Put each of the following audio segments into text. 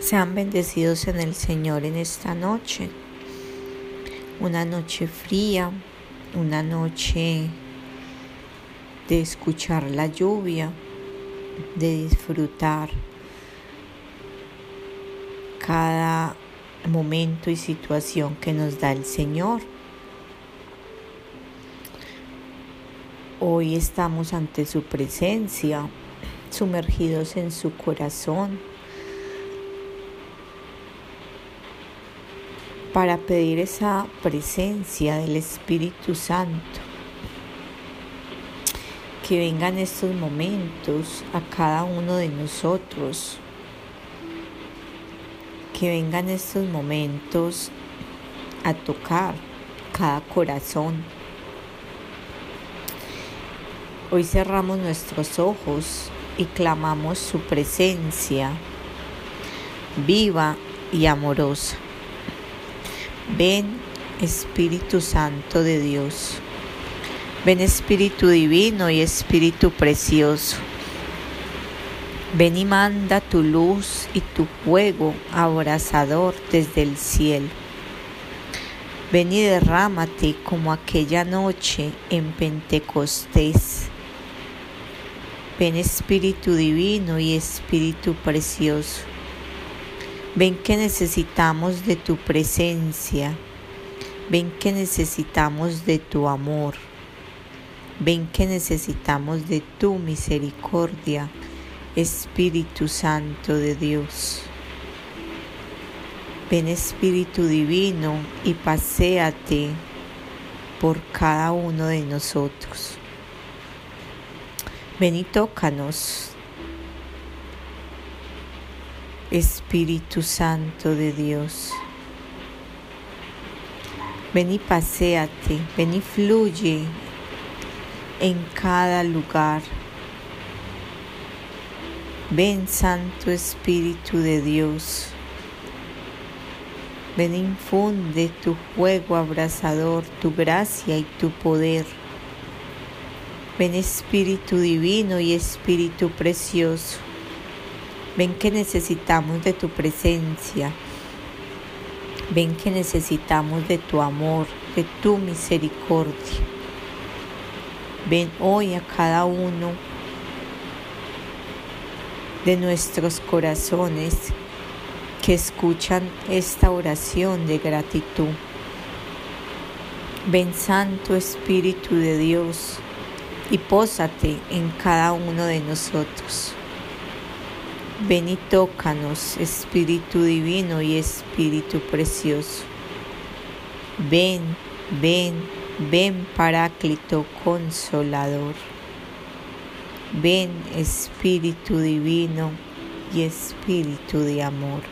Sean bendecidos en el Señor en esta noche. Una noche fría, una noche de escuchar la lluvia, de disfrutar cada momento y situación que nos da el Señor. Hoy estamos ante su presencia, sumergidos en su corazón para pedir esa presencia del Espíritu Santo. Que vengan estos momentos a cada uno de nosotros. Que vengan estos momentos a tocar cada corazón. Hoy cerramos nuestros ojos y clamamos su presencia viva y amorosa. Ven Espíritu Santo de Dios. Ven Espíritu Divino y Espíritu Precioso. Ven y manda tu luz y tu fuego abrasador desde el cielo. Ven y derrámate como aquella noche en Pentecostés. Ven Espíritu Divino y Espíritu Precioso. Ven que necesitamos de tu presencia. Ven que necesitamos de tu amor. Ven que necesitamos de tu misericordia, Espíritu Santo de Dios. Ven Espíritu Divino y paséate por cada uno de nosotros. Ven y tócanos Espíritu Santo de Dios. Ven y paséate, ven y fluye en cada lugar. Ven Santo Espíritu de Dios. Ven infunde tu fuego abrasador, tu gracia y tu poder. Ven Espíritu Divino y Espíritu Precioso. Ven que necesitamos de tu presencia. Ven que necesitamos de tu amor, de tu misericordia. Ven hoy a cada uno de nuestros corazones que escuchan esta oración de gratitud. Ven Santo Espíritu de Dios y pósate en cada uno de nosotros. Ven y tócanos, Espíritu Divino y Espíritu Precioso. Ven, ven, ven Paráclito Consolador. Ven Espíritu Divino y Espíritu de Amor.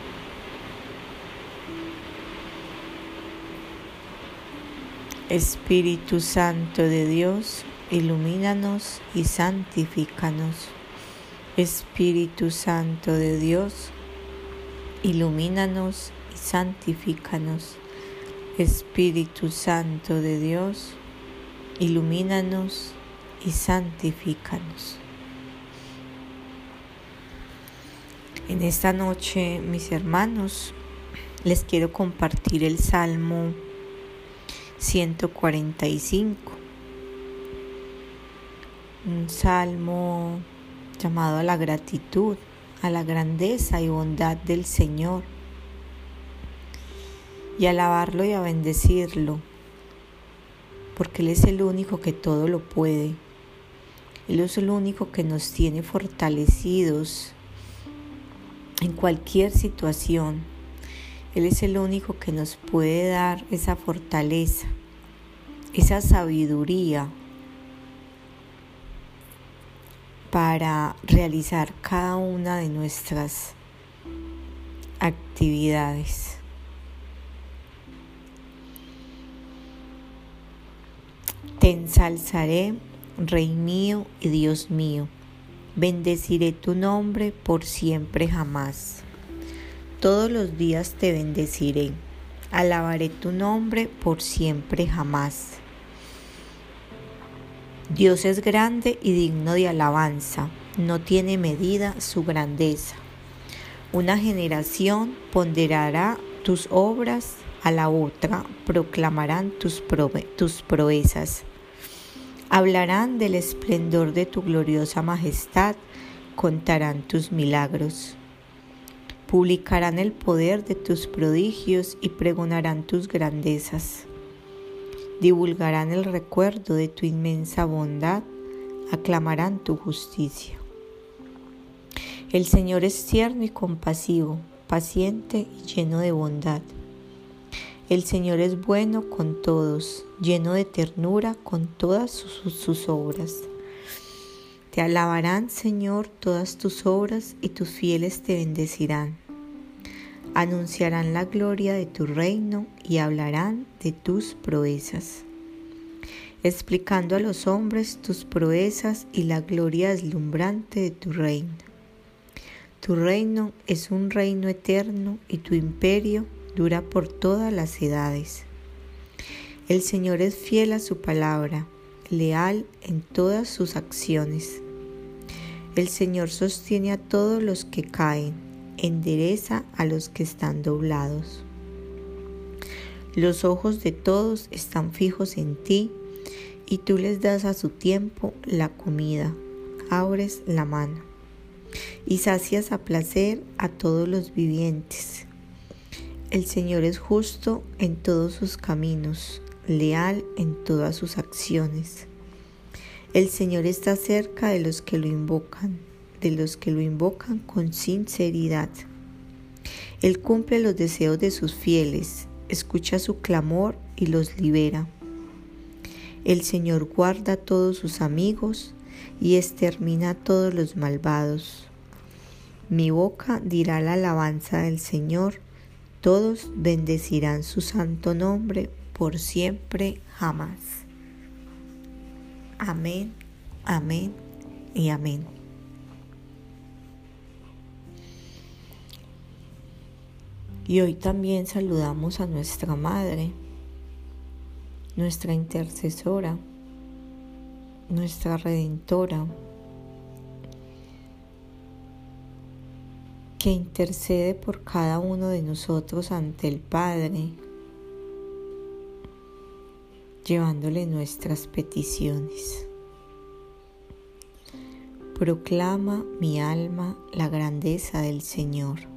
Espíritu Santo de Dios, ilumínanos y santifícanos. Espíritu Santo de Dios, ilumínanos y santifícanos. Espíritu Santo de Dios, ilumínanos y santifícanos. En esta noche, mis hermanos, les quiero compartir el Salmo 145. Un salmo llamado a la gratitud, a la grandeza y bondad del Señor, y a alabarlo y a bendecirlo, porque Él es el único que todo lo puede. Él es el único que nos tiene fortalecidos en cualquier situación. Él es el único que nos puede dar esa fortaleza, esa sabiduría para realizar cada una de nuestras actividades. Te ensalzaré, Rey mío y Dios mío. Bendeciré tu nombre por siempre jamás. Todos los días te bendeciré. Alabaré tu nombre por siempre jamás. Dios es grande y digno de alabanza, no tiene medida su grandeza. Una generación ponderará tus obras a la otra, proclamarán tus, tus proezas. Hablarán del esplendor de tu gloriosa majestad, contarán tus milagros. Publicarán el poder de tus prodigios y pregonarán tus grandezas. Divulgarán el recuerdo de tu inmensa bondad, aclamarán tu justicia. El Señor es tierno y compasivo, paciente y lleno de bondad. El Señor es bueno con todos, lleno de ternura con todas sus, obras. Te alabarán, Señor, todas tus obras y tus fieles te bendecirán. Anunciarán la gloria de tu reino y hablarán de tus proezas, explicando a los hombres tus proezas y la gloria deslumbrante de tu reino. Tu reino es un reino eterno y tu imperio dura por todas las edades. El Señor es fiel a su palabra, leal en todas sus acciones. El Señor sostiene a todos los que caen, endereza a los que están doblados. Los ojos de todos están fijos en ti y tú les das a su tiempo la comida, abres la mano y sacias a placer a todos los vivientes. El Señor es justo en todos sus caminos, leal en todas sus acciones. El Señor está cerca de los que lo invocan, de los que lo invocan con sinceridad. Él cumple los deseos de sus fieles, escucha su clamor y los libera. El Señor guarda a todos sus amigos y extermina a todos los malvados. Mi boca dirá la alabanza del Señor todos bendecirán su santo nombre por siempre jamás. Amén, amén y amén. Y hoy también saludamos a nuestra Madre, nuestra intercesora, nuestra Redentora, que intercede por cada uno de nosotros ante el Padre, llevándole nuestras peticiones. Proclama mi alma la grandeza del Señor.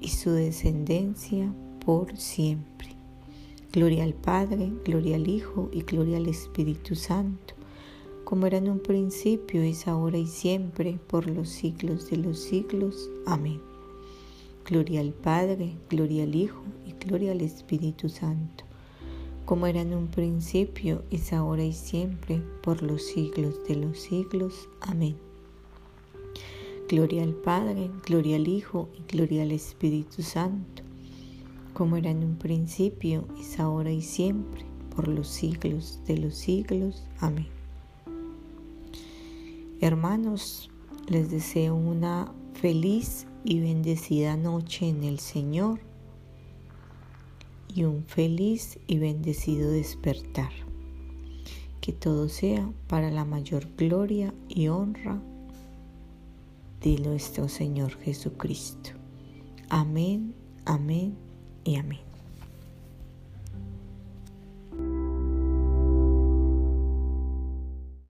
y su descendencia por siempre. Gloria al Padre, gloria al Hijo y gloria al Espíritu Santo, como era en un principio, es ahora y siempre, por los siglos de los siglos. Amén. Gloria al Padre, gloria al Hijo y gloria al Espíritu Santo, como era en un principio, es ahora y siempre, por los siglos de los siglos. Amén. Gloria al Padre, gloria al Hijo y gloria al Espíritu Santo, como era en un principio, es ahora y siempre, por los siglos de los siglos. Amén. Hermanos, les deseo una feliz y bendecida noche en el Señor y un feliz y bendecido despertar. Que todo sea para la mayor gloria y honra de nuestro Señor Jesucristo. Amén, amén y amén.